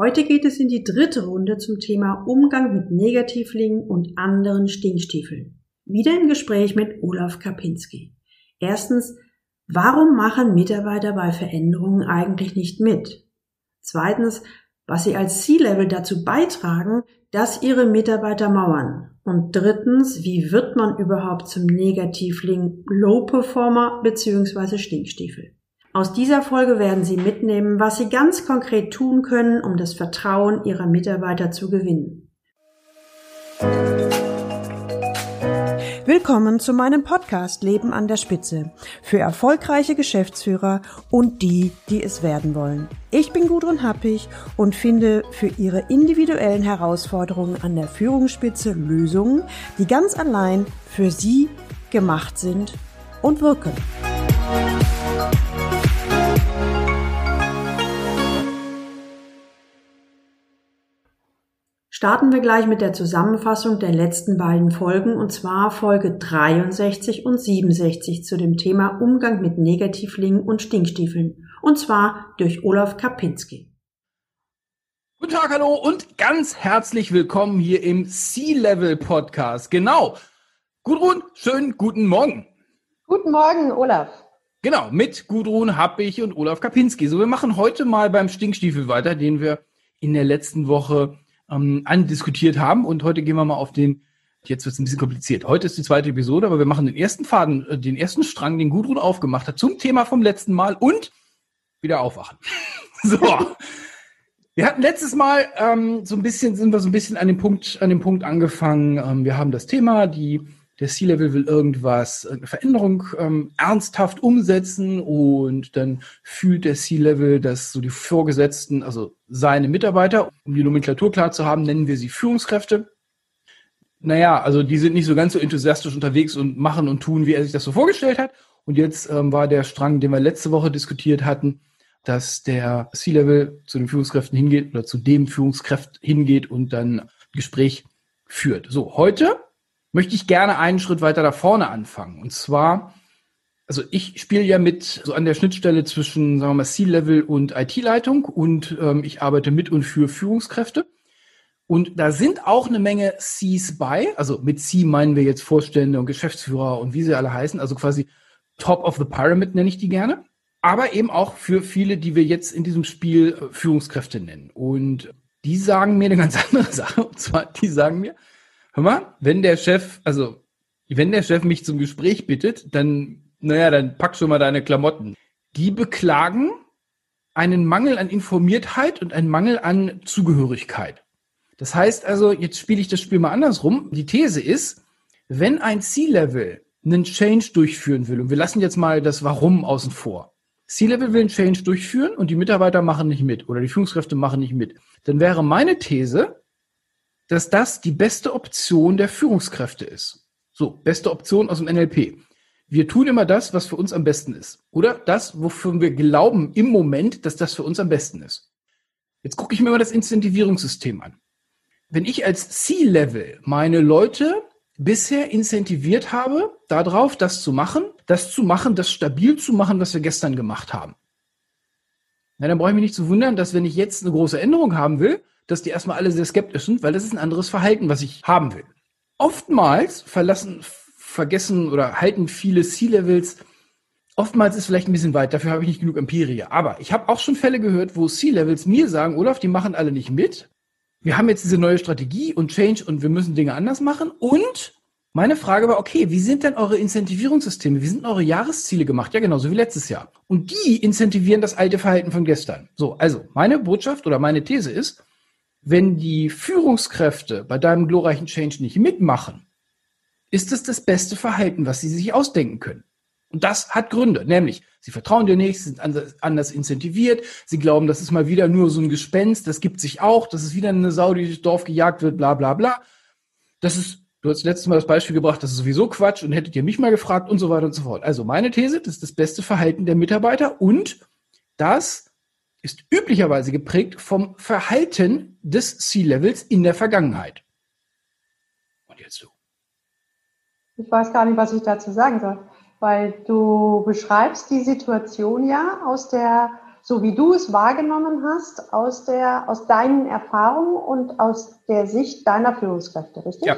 Heute geht es in die dritte Runde zum Thema Umgang mit Negativlingen und anderen Stinkstiefeln. Wieder im Gespräch mit Olaf Kapinski. Erstens, warum machen Mitarbeiter bei Veränderungen eigentlich nicht mit? Zweitens, was sie als C-Level dazu beitragen, dass ihre Mitarbeiter mauern. Und drittens, wie wird man überhaupt zum Negativling Low Performer bzw. Stinkstiefel? Aus dieser Folge werden Sie mitnehmen, was Sie ganz konkret tun können, um das Vertrauen Ihrer Mitarbeiter zu gewinnen. Willkommen zu meinem Podcast Leben an der Spitze für erfolgreiche Geschäftsführer und die, die es werden wollen. Ich bin Gudrun Happig und finde für Ihre individuellen Herausforderungen an der Führungsspitze Lösungen, die ganz allein für Sie gemacht sind und wirken. Starten wir gleich mit der Zusammenfassung der letzten beiden Folgen und zwar Folge 63 und 67 zu dem Thema Umgang mit Negativlingen und Stinkstiefeln und zwar durch Olaf Kapinski. Guten Tag, hallo und ganz herzlich willkommen hier im Sea-Level Podcast. Genau. Gudrun, schönen guten Morgen. Guten Morgen, Olaf. Genau, mit Gudrun Happig und Olaf Kapinski. So, wir machen heute mal beim Stinkstiefel weiter, den wir in der letzten Woche ähm, andiskutiert haben. Und heute gehen wir mal auf den, jetzt wird es ein bisschen kompliziert. Heute ist die zweite Episode, aber wir machen den ersten Faden, äh, den ersten Strang, den Gudrun aufgemacht hat, zum Thema vom letzten Mal und wieder aufwachen. so. Wir hatten letztes Mal ähm, so ein bisschen, sind wir so ein bisschen an dem Punkt, an dem Punkt angefangen. Ähm, wir haben das Thema, die der C-Level will irgendwas, irgendeine Veränderung ähm, ernsthaft umsetzen und dann fühlt der C-Level, dass so die Vorgesetzten, also seine Mitarbeiter, um die Nomenklatur klar zu haben, nennen wir sie Führungskräfte. Naja, also die sind nicht so ganz so enthusiastisch unterwegs und machen und tun, wie er sich das so vorgestellt hat. Und jetzt ähm, war der Strang, den wir letzte Woche diskutiert hatten, dass der C-Level zu den Führungskräften hingeht oder zu dem Führungskraft hingeht und dann Gespräch führt. So, heute möchte ich gerne einen Schritt weiter da vorne anfangen. Und zwar, also ich spiele ja mit so an der Schnittstelle zwischen, sagen wir mal, C-Level und IT-Leitung und ähm, ich arbeite mit und für Führungskräfte. Und da sind auch eine Menge Cs bei. Also mit C meinen wir jetzt Vorstände und Geschäftsführer und wie sie alle heißen. Also quasi Top of the Pyramid nenne ich die gerne. Aber eben auch für viele, die wir jetzt in diesem Spiel äh, Führungskräfte nennen. Und die sagen mir eine ganz andere Sache. Und zwar, die sagen mir, hör mal, wenn der Chef, also wenn der Chef mich zum Gespräch bittet, dann, naja, dann pack schon mal deine Klamotten. Die beklagen einen Mangel an Informiertheit und einen Mangel an Zugehörigkeit. Das heißt also, jetzt spiele ich das Spiel mal andersrum. Die These ist, wenn ein C-Level einen Change durchführen will, und wir lassen jetzt mal das Warum außen vor. C-Level will einen Change durchführen und die Mitarbeiter machen nicht mit oder die Führungskräfte machen nicht mit. Dann wäre meine These, dass das die beste Option der Führungskräfte ist. So, beste Option aus dem NLP. Wir tun immer das, was für uns am besten ist. Oder das, wofür wir glauben im Moment, dass das für uns am besten ist. Jetzt gucke ich mir mal das Incentivierungssystem an. Wenn ich als C-Level meine Leute bisher incentiviert habe, darauf, das zu machen, das zu machen, das stabil zu machen, was wir gestern gemacht haben. Na, dann brauche ich mich nicht zu wundern, dass wenn ich jetzt eine große Änderung haben will, dass die erstmal alle sehr skeptisch sind, weil das ist ein anderes Verhalten, was ich haben will. Oftmals verlassen, vergessen oder halten viele C-Levels Oftmals ist vielleicht ein bisschen weit, dafür habe ich nicht genug Empirie. Aber ich habe auch schon Fälle gehört, wo C-Levels mir sagen, Olaf, die machen alle nicht mit. Wir haben jetzt diese neue Strategie und Change und wir müssen Dinge anders machen. Und meine Frage war, okay, wie sind denn eure Incentivierungssysteme? Wie sind eure Jahresziele gemacht? Ja, genauso wie letztes Jahr. Und die incentivieren das alte Verhalten von gestern. So, also meine Botschaft oder meine These ist, wenn die Führungskräfte bei deinem glorreichen Change nicht mitmachen, ist es das beste Verhalten, was sie sich ausdenken können. Und das hat Gründe, nämlich sie vertrauen dir nicht, sie sind anders incentiviert, sie glauben, das ist mal wieder nur so ein Gespenst, das gibt sich auch, das ist wieder eine Sau, die durchs Dorf gejagt wird, bla bla bla. Das ist, du hast letztes Mal das Beispiel gebracht, das ist sowieso Quatsch und hättet ihr mich mal gefragt und so weiter und so fort. Also meine These, das ist das beste Verhalten der Mitarbeiter und das ist üblicherweise geprägt vom Verhalten des C-Levels in der Vergangenheit. Und jetzt du. Ich weiß gar nicht, was ich dazu sagen soll, weil du beschreibst die Situation ja aus der so wie du es wahrgenommen hast, aus, der, aus deinen Erfahrungen und aus der Sicht deiner Führungskräfte, richtig? Ja.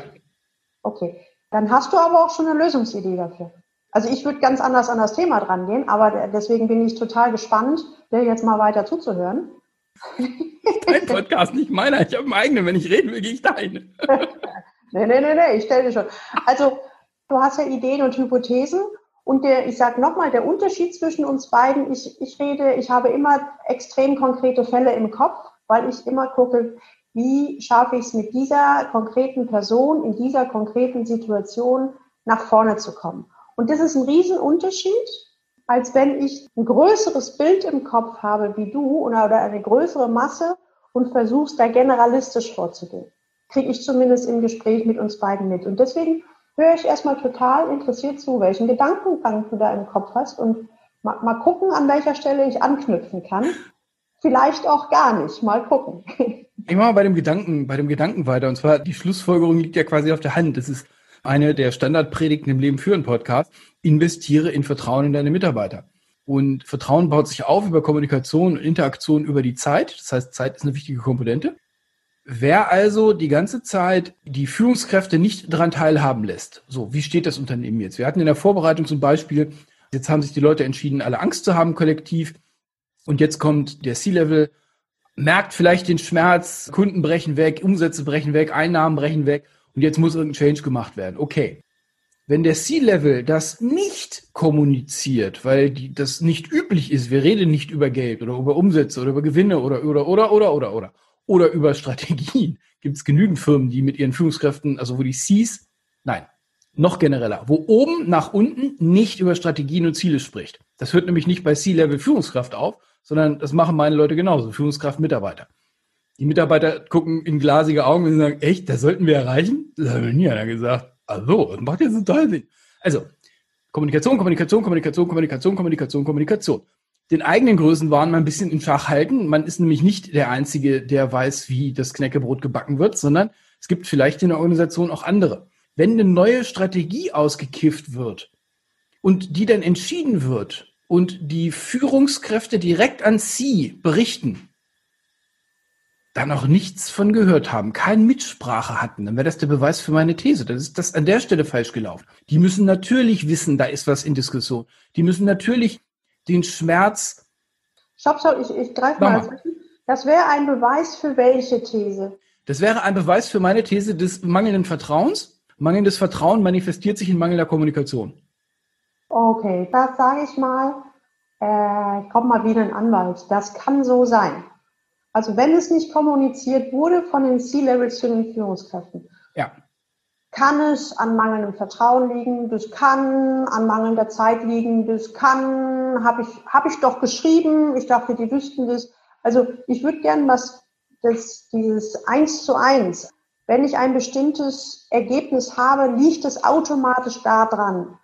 Okay. Dann hast du aber auch schon eine Lösungsidee dafür. Also ich würde ganz anders an das Thema dran gehen, aber deswegen bin ich total gespannt, dir jetzt mal weiter zuzuhören. Dein Podcast, nicht meiner. Ich habe einen eigenen. Wenn ich reden will, gehe ich deinen. nee, nee, nee, nee, ich stelle dir schon. Also, du hast ja Ideen und Hypothesen. Und der, ich sage nochmal, der Unterschied zwischen uns beiden, ich, ich rede, ich habe immer extrem konkrete Fälle im Kopf, weil ich immer gucke, wie schaffe ich es mit dieser konkreten Person in dieser konkreten Situation nach vorne zu kommen. Und das ist ein Riesenunterschied, als wenn ich ein größeres Bild im Kopf habe wie du oder, eine größere Masse und versuchst da generalistisch vorzugehen. Kriege ich zumindest im Gespräch mit uns beiden mit. Und deswegen höre ich erstmal total interessiert zu, welchen Gedankengang du da im Kopf hast und mal, mal gucken, an welcher Stelle ich anknüpfen kann. Vielleicht auch gar nicht. Mal gucken. Ich mache mal bei dem Gedanken, bei dem Gedanken weiter. Und zwar die Schlussfolgerung liegt ja quasi auf der Hand. Das ist eine der Standardpredigten im Leben führen Podcast. Investiere in Vertrauen in deine Mitarbeiter. Und Vertrauen baut sich auf über Kommunikation und Interaktion über die Zeit. Das heißt, Zeit ist eine wichtige Komponente. Wer also die ganze Zeit die Führungskräfte nicht daran teilhaben lässt, so, wie steht das Unternehmen jetzt? Wir hatten in der Vorbereitung zum Beispiel, jetzt haben sich die Leute entschieden, alle Angst zu haben kollektiv. Und jetzt kommt der C-Level, merkt vielleicht den Schmerz, Kunden brechen weg, Umsätze brechen weg, Einnahmen brechen weg und jetzt muss irgendein Change gemacht werden. Okay. Wenn der C-Level das nicht kommuniziert, weil die, das nicht üblich ist, wir reden nicht über Geld oder über Umsätze oder über Gewinne oder oder oder oder oder oder oder über Strategien, gibt es genügend Firmen, die mit ihren Führungskräften, also wo die Cs, nein, noch genereller, wo oben nach unten nicht über Strategien und Ziele spricht. Das hört nämlich nicht bei C-Level Führungskraft auf, sondern das machen meine Leute genauso, Führungskraft, Mitarbeiter. Die Mitarbeiter gucken in glasige Augen und sagen, echt, das sollten wir erreichen? Das haben wir nie einer gesagt. Also, das macht jetzt total Sinn. Also, Kommunikation, Kommunikation, Kommunikation, Kommunikation, Kommunikation, Kommunikation. Den eigenen Größenwahn mal ein bisschen in Schach halten. Man ist nämlich nicht der Einzige, der weiß, wie das Knäckebrot gebacken wird, sondern es gibt vielleicht in der Organisation auch andere. Wenn eine neue Strategie ausgekifft wird und die dann entschieden wird und die Führungskräfte direkt an Sie berichten, da noch nichts von gehört haben, keine Mitsprache hatten, dann wäre das der Beweis für meine These. Das ist das an der Stelle falsch gelaufen. Die müssen natürlich wissen, da ist was in Diskussion. Die müssen natürlich den Schmerz. Stopp, stopp, ich, ich greife mal. mal. Das wäre ein Beweis für welche These? Das wäre ein Beweis für meine These des mangelnden Vertrauens. Mangelndes Vertrauen manifestiert sich in mangelnder Kommunikation. Okay, das sage ich mal. Äh, kommt mal wieder ein Anwalt. Das kann so sein. Also wenn es nicht kommuniziert wurde von den C-Levels zu den Führungskräften, ja. kann es an mangelndem Vertrauen liegen, das kann an mangelnder Zeit liegen, das kann, habe ich, hab ich doch geschrieben, ich dachte, die wüssten das. Also ich würde gern was, das, dieses eins zu eins, wenn ich ein bestimmtes Ergebnis habe, liegt es automatisch da dran.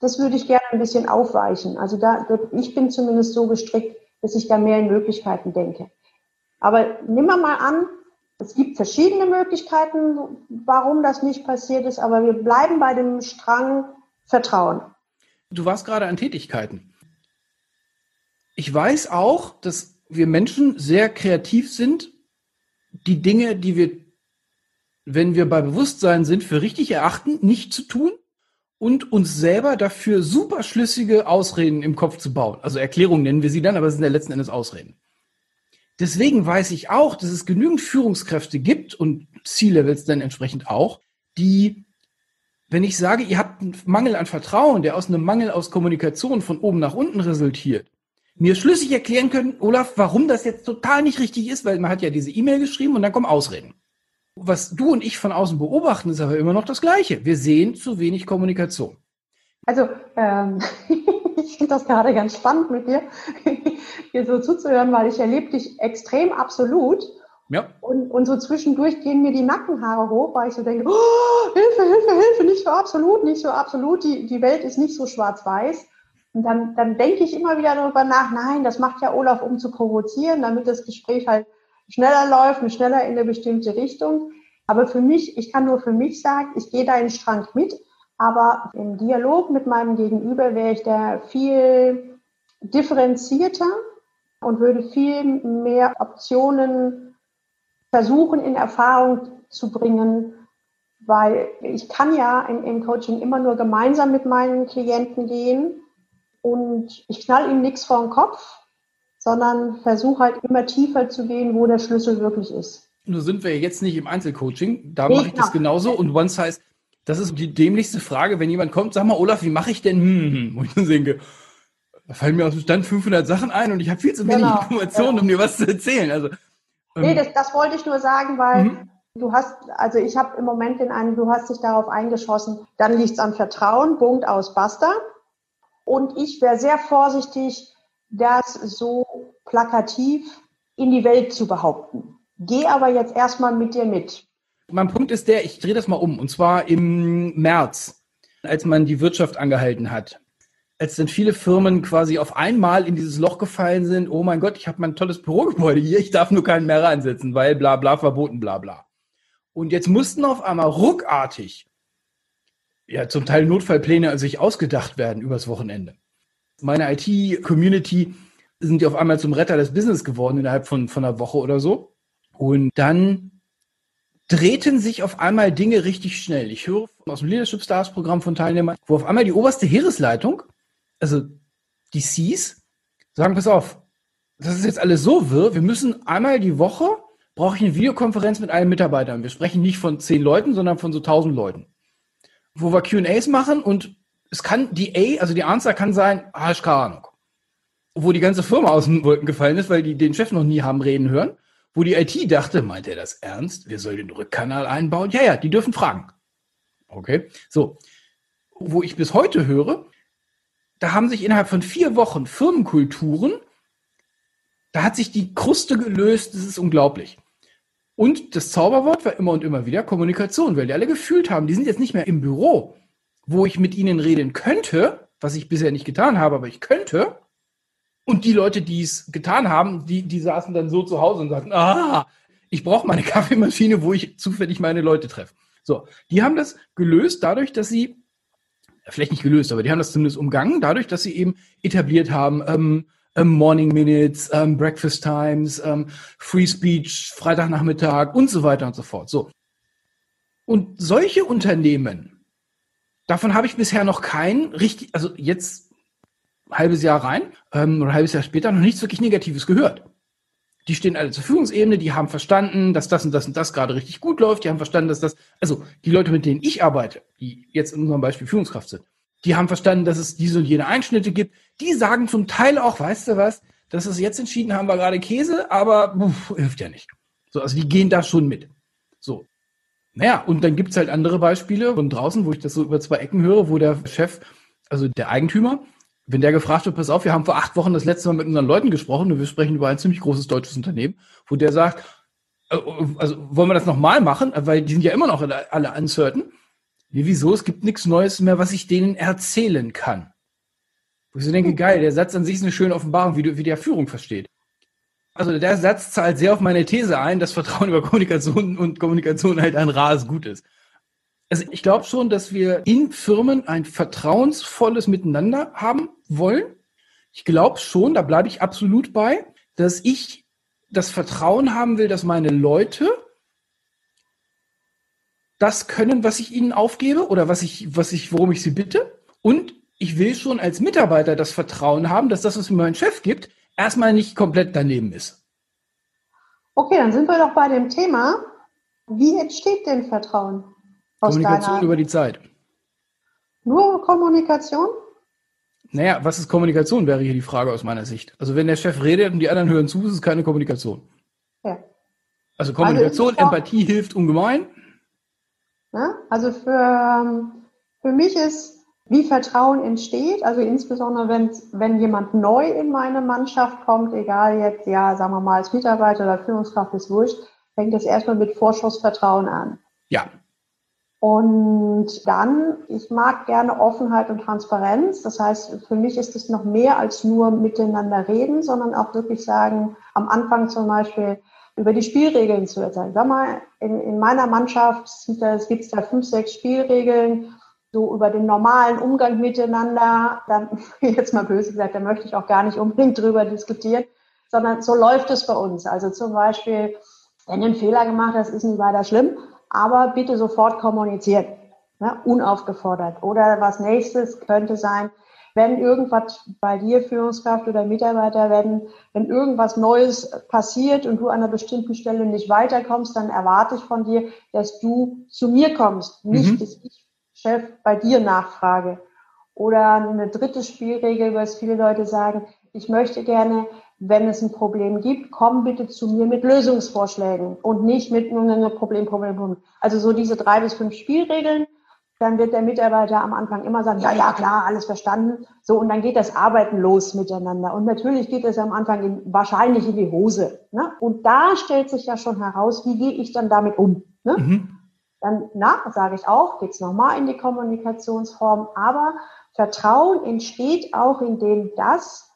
Das würde ich gerne ein bisschen aufweichen. Also da, ich bin zumindest so gestrickt, dass ich da mehr in Möglichkeiten denke. Aber nimm mal an, es gibt verschiedene Möglichkeiten, warum das nicht passiert ist, aber wir bleiben bei dem Strang Vertrauen. Du warst gerade an Tätigkeiten. Ich weiß auch, dass wir Menschen sehr kreativ sind, die Dinge, die wir, wenn wir bei Bewusstsein sind, für richtig erachten, nicht zu tun und uns selber dafür super schlüssige Ausreden im Kopf zu bauen. Also Erklärungen nennen wir sie dann, aber es sind ja letzten Endes Ausreden. Deswegen weiß ich auch, dass es genügend Führungskräfte gibt und C-Levels dann entsprechend auch, die, wenn ich sage, ihr habt einen Mangel an Vertrauen, der aus einem Mangel aus Kommunikation von oben nach unten resultiert, mir schlüssig erklären können, Olaf, warum das jetzt total nicht richtig ist, weil man hat ja diese E-Mail geschrieben und dann kommen Ausreden. Was du und ich von außen beobachten, ist aber immer noch das Gleiche. Wir sehen zu wenig Kommunikation. Also, ähm, ich finde das gerade ganz spannend mit dir, hier so zuzuhören, weil ich erlebe dich extrem absolut. Ja. Und, und so zwischendurch gehen mir die Nackenhaare hoch, weil ich so denke, oh, Hilfe, Hilfe, Hilfe, nicht so absolut, nicht so absolut, die, die Welt ist nicht so schwarz-weiß. Und dann, dann denke ich immer wieder darüber nach, nein, das macht ja Olaf, um zu provozieren, damit das Gespräch halt schneller läuft, schneller in eine bestimmte Richtung. Aber für mich, ich kann nur für mich sagen, ich gehe da in den Strang mit, aber im Dialog mit meinem Gegenüber wäre ich da viel differenzierter und würde viel mehr Optionen versuchen in Erfahrung zu bringen, weil ich kann ja im, im Coaching immer nur gemeinsam mit meinen Klienten gehen und ich knall ihm nichts vor den Kopf, sondern versuche halt immer tiefer zu gehen, wo der Schlüssel wirklich ist. Nur sind wir jetzt nicht im Einzelcoaching, da mache ich das genauso und One Size, das ist die dämlichste Frage, wenn jemand kommt, sag mal, Olaf, wie mache ich denn, hm, hm, hm, wo ich dann denke, da fallen mir aus dem Stand 500 Sachen ein und ich habe viel zu wenig genau, Informationen, genau. um dir was zu erzählen. Also, ähm, nee, das, das wollte ich nur sagen, weil mhm. du hast, also ich habe im Moment den einen, du hast dich darauf eingeschossen, dann liegt es am Vertrauen, Punkt aus, basta. Und ich wäre sehr vorsichtig, das so plakativ in die Welt zu behaupten. Geh aber jetzt erstmal mit dir mit. Mein Punkt ist der, ich drehe das mal um, und zwar im März, als man die Wirtschaft angehalten hat. Als dann viele Firmen quasi auf einmal in dieses Loch gefallen sind, oh mein Gott, ich habe mein tolles Bürogebäude hier, ich darf nur keinen mehr reinsetzen, weil bla bla verboten, bla bla. Und jetzt mussten auf einmal ruckartig, ja zum Teil Notfallpläne sich ausgedacht werden übers Wochenende. Meine IT-Community sind ja auf einmal zum Retter des Business geworden innerhalb von, von einer Woche oder so. Und dann drehten sich auf einmal Dinge richtig schnell. Ich höre aus dem Leadership Stars Programm von Teilnehmern, wo auf einmal die oberste Heeresleitung, also die Cs, sagen, pass auf, das ist jetzt alles so wirr, wir müssen einmal die Woche, brauche ich eine Videokonferenz mit allen Mitarbeitern. Wir sprechen nicht von zehn Leuten, sondern von so tausend Leuten. Wo wir Q&As machen und es kann, die A, also die Answer kann sein, ah, ich keine Ahnung. Wo die ganze Firma aus den Wolken gefallen ist, weil die den Chef noch nie haben reden hören wo die IT dachte, meint er das ernst? Wir sollen den Rückkanal einbauen? Ja, ja, die dürfen fragen. Okay, so. Wo ich bis heute höre, da haben sich innerhalb von vier Wochen Firmenkulturen, da hat sich die Kruste gelöst, das ist unglaublich. Und das Zauberwort war immer und immer wieder Kommunikation, weil die alle gefühlt haben, die sind jetzt nicht mehr im Büro, wo ich mit ihnen reden könnte, was ich bisher nicht getan habe, aber ich könnte, und die Leute, die es getan haben, die, die saßen dann so zu Hause und sagten, ah, ich brauche meine Kaffeemaschine, wo ich zufällig meine Leute treffe. So, die haben das gelöst dadurch, dass sie, vielleicht nicht gelöst, aber die haben das zumindest umgangen, dadurch, dass sie eben etabliert haben, ähm, ähm, Morning Minutes, ähm, Breakfast Times, ähm, Free Speech, Freitagnachmittag und so weiter und so fort. So. Und solche Unternehmen, davon habe ich bisher noch keinen richtig, also jetzt halbes Jahr rein ähm, oder halbes Jahr später noch nichts wirklich Negatives gehört. Die stehen alle zur Führungsebene, die haben verstanden, dass das und das und das gerade richtig gut läuft, die haben verstanden, dass das, also die Leute, mit denen ich arbeite, die jetzt in unserem Beispiel Führungskraft sind, die haben verstanden, dass es diese und jene Einschnitte gibt. Die sagen zum Teil auch, weißt du was, dass es jetzt entschieden haben, war gerade Käse, aber uff, hilft ja nicht. So, also die gehen da schon mit. So. Naja, und dann gibt's halt andere Beispiele von draußen, wo ich das so über zwei Ecken höre, wo der Chef, also der Eigentümer, wenn der gefragt wird, pass auf, wir haben vor acht Wochen das letzte Mal mit unseren Leuten gesprochen und wir sprechen über ein ziemlich großes deutsches Unternehmen, wo der sagt, äh, also wollen wir das nochmal machen, weil die sind ja immer noch alle uncertain. Nee, wieso? Es gibt nichts Neues mehr, was ich denen erzählen kann. Wo ich so denke, geil, der Satz an sich ist eine schöne Offenbarung, wie, du, wie der Führung versteht. Also der Satz zahlt sehr auf meine These ein, dass Vertrauen über Kommunikation und Kommunikation halt ein rares Gut ist. Also ich glaube schon, dass wir in Firmen ein vertrauensvolles Miteinander haben wollen. Ich glaube schon, da bleibe ich absolut bei, dass ich das Vertrauen haben will, dass meine Leute das können, was ich ihnen aufgebe oder was ich, was ich, worum ich sie bitte. Und ich will schon als Mitarbeiter das Vertrauen haben, dass das, was mir mein Chef gibt, erstmal nicht komplett daneben ist. Okay, dann sind wir doch bei dem Thema. Wie entsteht denn Vertrauen? Kommunikation über die Zeit. Nur Kommunikation? Naja, was ist Kommunikation, wäre hier die Frage aus meiner Sicht. Also wenn der Chef redet und die anderen hören zu, ist es keine Kommunikation. Ja. Also Kommunikation, also Empathie hilft ungemein. Ja, also für, für mich ist, wie Vertrauen entsteht, also insbesondere wenn, wenn jemand neu in meine Mannschaft kommt, egal jetzt, ja, sagen wir mal, als Mitarbeiter oder Führungskraft ist wurscht, fängt das erstmal mit Vorschussvertrauen an. Ja, und dann, ich mag gerne Offenheit und Transparenz. Das heißt, für mich ist es noch mehr als nur miteinander reden, sondern auch wirklich sagen, am Anfang zum Beispiel über die Spielregeln zu erzählen. Sag mal, in, in meiner Mannschaft gibt es da fünf, sechs Spielregeln, so über den normalen Umgang miteinander. Dann, jetzt mal böse gesagt, da möchte ich auch gar nicht unbedingt drüber diskutieren. sondern so läuft es bei uns. Also zum Beispiel, wenn du einen Fehler gemacht hast, ist nicht weiter schlimm, aber bitte sofort kommunizieren, ne? unaufgefordert. Oder was nächstes könnte sein, wenn irgendwas bei dir, Führungskraft oder Mitarbeiter, wenn, wenn irgendwas Neues passiert und du an einer bestimmten Stelle nicht weiterkommst, dann erwarte ich von dir, dass du zu mir kommst, nicht, mhm. dass ich Chef bei dir nachfrage. Oder eine dritte Spielregel, was viele Leute sagen, ich möchte gerne, wenn es ein Problem gibt, komm bitte zu mir mit Lösungsvorschlägen und nicht mit einem Problem, Problem, Problem. Also so diese drei bis fünf Spielregeln, dann wird der Mitarbeiter am Anfang immer sagen, ja, ja, klar, alles verstanden. So, und dann geht das Arbeiten los miteinander. Und natürlich geht es am Anfang in, wahrscheinlich in die Hose. Ne? Und da stellt sich ja schon heraus, wie gehe ich dann damit um? Ne? Mhm. Dann, na, sage ich auch, geht's nochmal in die Kommunikationsform. Aber Vertrauen entsteht auch, indem das,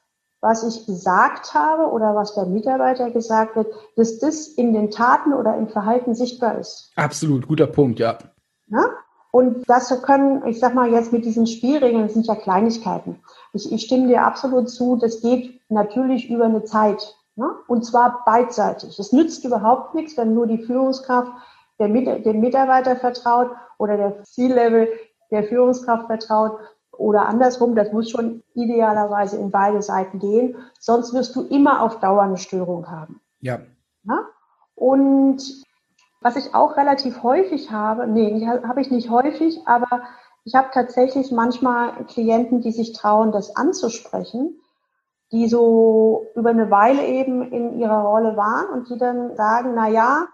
was ich gesagt habe oder was der Mitarbeiter gesagt wird, dass das in den Taten oder im Verhalten sichtbar ist. Absolut, guter Punkt, ja. Na? Und das können, ich sag mal jetzt mit diesen Spielregeln, das sind ja Kleinigkeiten. Ich, ich stimme dir absolut zu, das geht natürlich über eine Zeit. Ne? Und zwar beidseitig. Es nützt überhaupt nichts, wenn nur die Führungskraft der, dem Mitarbeiter vertraut oder der Ziellevel der Führungskraft vertraut oder andersrum, das muss schon idealerweise in beide Seiten gehen, sonst wirst du immer auf Dauer eine Störung haben. Ja. ja? Und was ich auch relativ häufig habe, nee, habe ich nicht häufig, aber ich habe tatsächlich manchmal Klienten, die sich trauen, das anzusprechen, die so über eine Weile eben in ihrer Rolle waren und die dann sagen, na ja,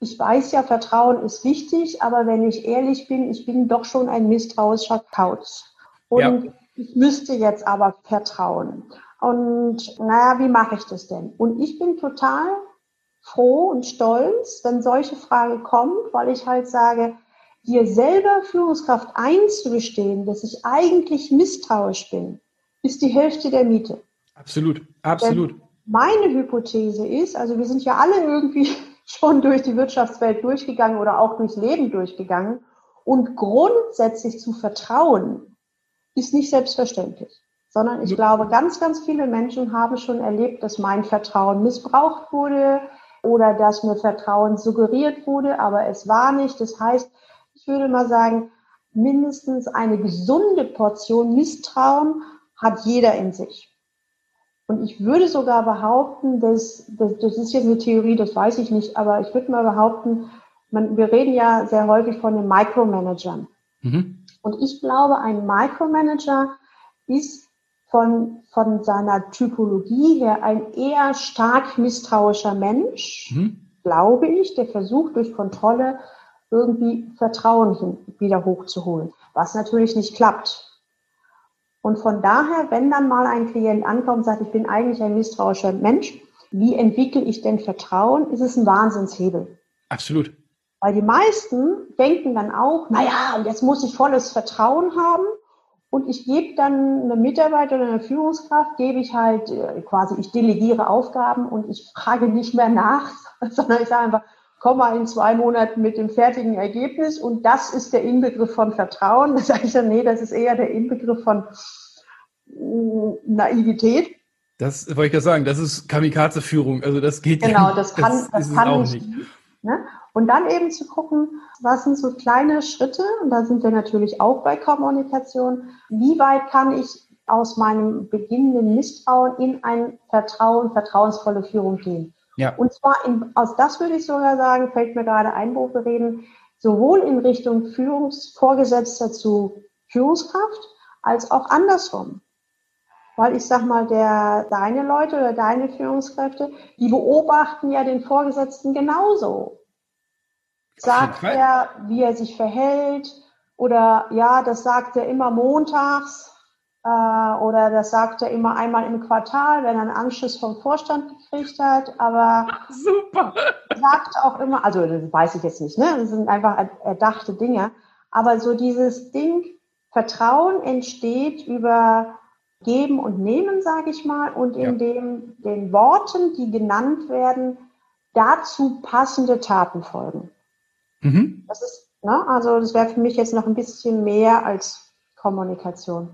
ich weiß ja, Vertrauen ist wichtig, aber wenn ich ehrlich bin, ich bin doch schon ein misstrauischer Kauz. Und ja. ich müsste jetzt aber vertrauen. Und naja, wie mache ich das denn? Und ich bin total froh und stolz, wenn solche Frage kommt, weil ich halt sage, dir selber Führungskraft einzugestehen, dass ich eigentlich misstrauisch bin, ist die Hälfte der Miete. Absolut, absolut. Denn meine Hypothese ist, also wir sind ja alle irgendwie schon durch die Wirtschaftswelt durchgegangen oder auch durchs Leben durchgegangen und grundsätzlich zu vertrauen ist nicht selbstverständlich, sondern ich glaube, ganz, ganz viele Menschen haben schon erlebt, dass mein Vertrauen missbraucht wurde oder dass mir Vertrauen suggeriert wurde, aber es war nicht. Das heißt, ich würde mal sagen, mindestens eine gesunde Portion Misstrauen hat jeder in sich. Und ich würde sogar behaupten, dass, dass das ist jetzt eine Theorie, das weiß ich nicht, aber ich würde mal behaupten, man, wir reden ja sehr häufig von den Micromanagern. Mhm. Und ich glaube, ein Micromanager ist von, von seiner Typologie her ein eher stark misstrauischer Mensch, mhm. glaube ich, der versucht durch Kontrolle irgendwie Vertrauen wieder hochzuholen, was natürlich nicht klappt. Und von daher, wenn dann mal ein Klient ankommt und sagt, ich bin eigentlich ein misstrauischer Mensch, wie entwickle ich denn Vertrauen, ist es ein Wahnsinnshebel. Absolut. Weil die meisten denken dann auch, naja, und jetzt muss ich volles Vertrauen haben und ich gebe dann eine Mitarbeiter oder eine Führungskraft, gebe ich halt äh, quasi, ich delegiere Aufgaben und ich frage nicht mehr nach, sondern ich sage einfach, komm mal in zwei Monaten mit dem fertigen Ergebnis und das ist der Inbegriff von Vertrauen. Da sage ich dann, nee, das ist eher der Inbegriff von mm, Naivität. Das wollte ich ja sagen, das ist Kamikaze-Führung. Also das geht Genau, das kann, das, das kann nicht. nicht. Ne? Und dann eben zu gucken, was sind so kleine Schritte, und da sind wir natürlich auch bei Kommunikation, wie weit kann ich aus meinem beginnenden Misstrauen in ein Vertrauen, vertrauensvolle Führung gehen. Ja. Und zwar in, aus das würde ich sogar sagen, fällt mir gerade ein, wo wir reden, sowohl in Richtung Führungsvorgesetzter zu Führungskraft als auch andersrum. Weil ich sag mal, der, deine Leute oder deine Führungskräfte, die beobachten ja den Vorgesetzten genauso. Sagt er, wie er sich verhält? Oder ja, das sagt er immer montags. Äh, oder das sagt er immer einmal im Quartal, wenn er einen Anschluss vom Vorstand gekriegt hat. Aber super. sagt auch immer, also das weiß ich jetzt nicht, ne? Das sind einfach erdachte Dinge. Aber so dieses Ding, Vertrauen entsteht über Geben und Nehmen, sage ich mal, und in ja. dem, den Worten, die genannt werden, dazu passende Taten folgen. Mhm. Das ist, ne, also das wäre für mich jetzt noch ein bisschen mehr als Kommunikation.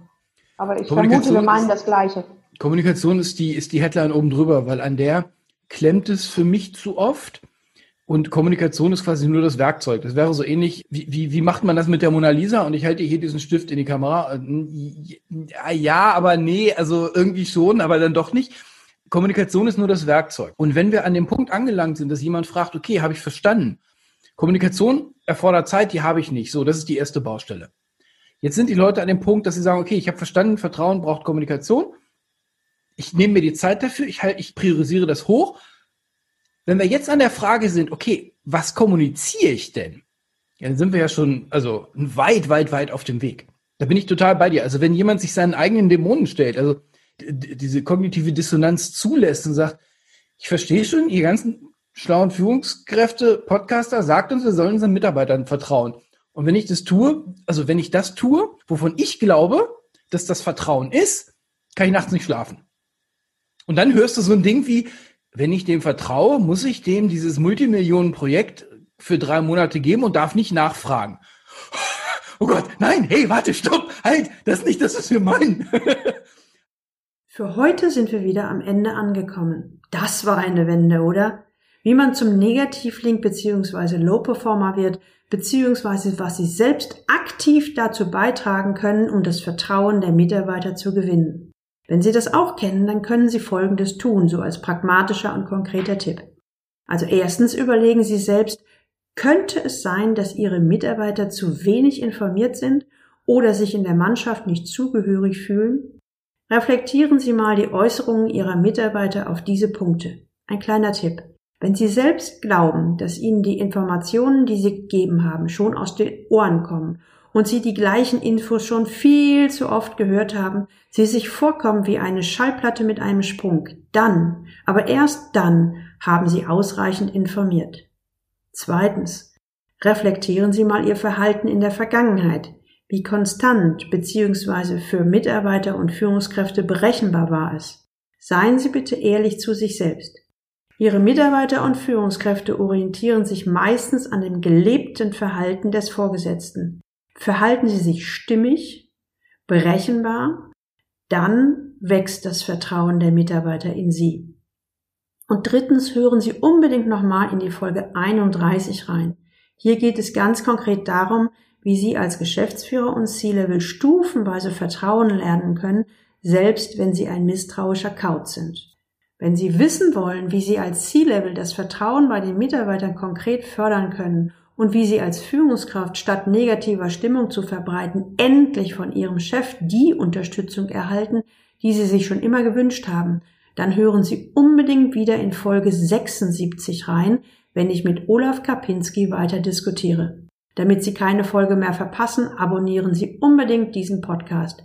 Aber ich vermute, wir meinen das Gleiche. Kommunikation ist die, ist die Headline oben drüber, weil an der klemmt es für mich zu oft. Und Kommunikation ist quasi nur das Werkzeug. Das wäre so ähnlich, wie, wie, wie macht man das mit der Mona Lisa? Und ich halte hier diesen Stift in die Kamera. Ja, aber nee, also irgendwie schon, aber dann doch nicht. Kommunikation ist nur das Werkzeug. Und wenn wir an dem Punkt angelangt sind, dass jemand fragt, okay, habe ich verstanden? Kommunikation erfordert Zeit, die habe ich nicht. So, das ist die erste Baustelle. Jetzt sind die Leute an dem Punkt, dass sie sagen, okay, ich habe verstanden, Vertrauen braucht Kommunikation. Ich nehme mir die Zeit dafür, ich, halt, ich priorisiere das hoch. Wenn wir jetzt an der Frage sind, okay, was kommuniziere ich denn? Dann sind wir ja schon, also weit, weit, weit auf dem Weg. Da bin ich total bei dir. Also wenn jemand sich seinen eigenen Dämonen stellt, also diese kognitive Dissonanz zulässt und sagt, ich verstehe schon, ihr ganzen schlauen Führungskräfte, Podcaster, sagt uns, wir sollen unseren Mitarbeitern vertrauen. Und wenn ich das tue, also wenn ich das tue, wovon ich glaube, dass das Vertrauen ist, kann ich nachts nicht schlafen. Und dann hörst du so ein Ding wie, wenn ich dem vertraue, muss ich dem dieses Multimillionenprojekt für drei Monate geben und darf nicht nachfragen. Oh Gott, nein, hey, warte, stopp, halt, das ist nicht das, was wir meinen. Für heute sind wir wieder am Ende angekommen. Das war eine Wende, oder? Wie man zum Negativlink bzw. Low-Performer wird, bzw. was Sie selbst aktiv dazu beitragen können, um das Vertrauen der Mitarbeiter zu gewinnen. Wenn Sie das auch kennen, dann können Sie Folgendes tun, so als pragmatischer und konkreter Tipp. Also erstens überlegen Sie selbst, könnte es sein, dass Ihre Mitarbeiter zu wenig informiert sind oder sich in der Mannschaft nicht zugehörig fühlen? Reflektieren Sie mal die Äußerungen Ihrer Mitarbeiter auf diese Punkte. Ein kleiner Tipp. Wenn Sie selbst glauben, dass Ihnen die Informationen, die Sie gegeben haben, schon aus den Ohren kommen und Sie die gleichen Infos schon viel zu oft gehört haben, Sie sich vorkommen wie eine Schallplatte mit einem Sprung, dann, aber erst dann haben Sie ausreichend informiert. Zweitens. Reflektieren Sie mal Ihr Verhalten in der Vergangenheit wie konstant bzw. für Mitarbeiter und Führungskräfte berechenbar war es. Seien Sie bitte ehrlich zu sich selbst. Ihre Mitarbeiter und Führungskräfte orientieren sich meistens an dem gelebten Verhalten des Vorgesetzten. Verhalten Sie sich stimmig, berechenbar, dann wächst das Vertrauen der Mitarbeiter in Sie. Und drittens hören Sie unbedingt nochmal in die Folge 31 rein. Hier geht es ganz konkret darum, wie Sie als Geschäftsführer und C-Level stufenweise Vertrauen lernen können, selbst wenn Sie ein misstrauischer Kauz sind. Wenn Sie wissen wollen, wie Sie als C-Level das Vertrauen bei den Mitarbeitern konkret fördern können und wie Sie als Führungskraft statt negativer Stimmung zu verbreiten, endlich von Ihrem Chef die Unterstützung erhalten, die Sie sich schon immer gewünscht haben, dann hören Sie unbedingt wieder in Folge 76 rein, wenn ich mit Olaf Kapinski weiter diskutiere. Damit Sie keine Folge mehr verpassen, abonnieren Sie unbedingt diesen Podcast.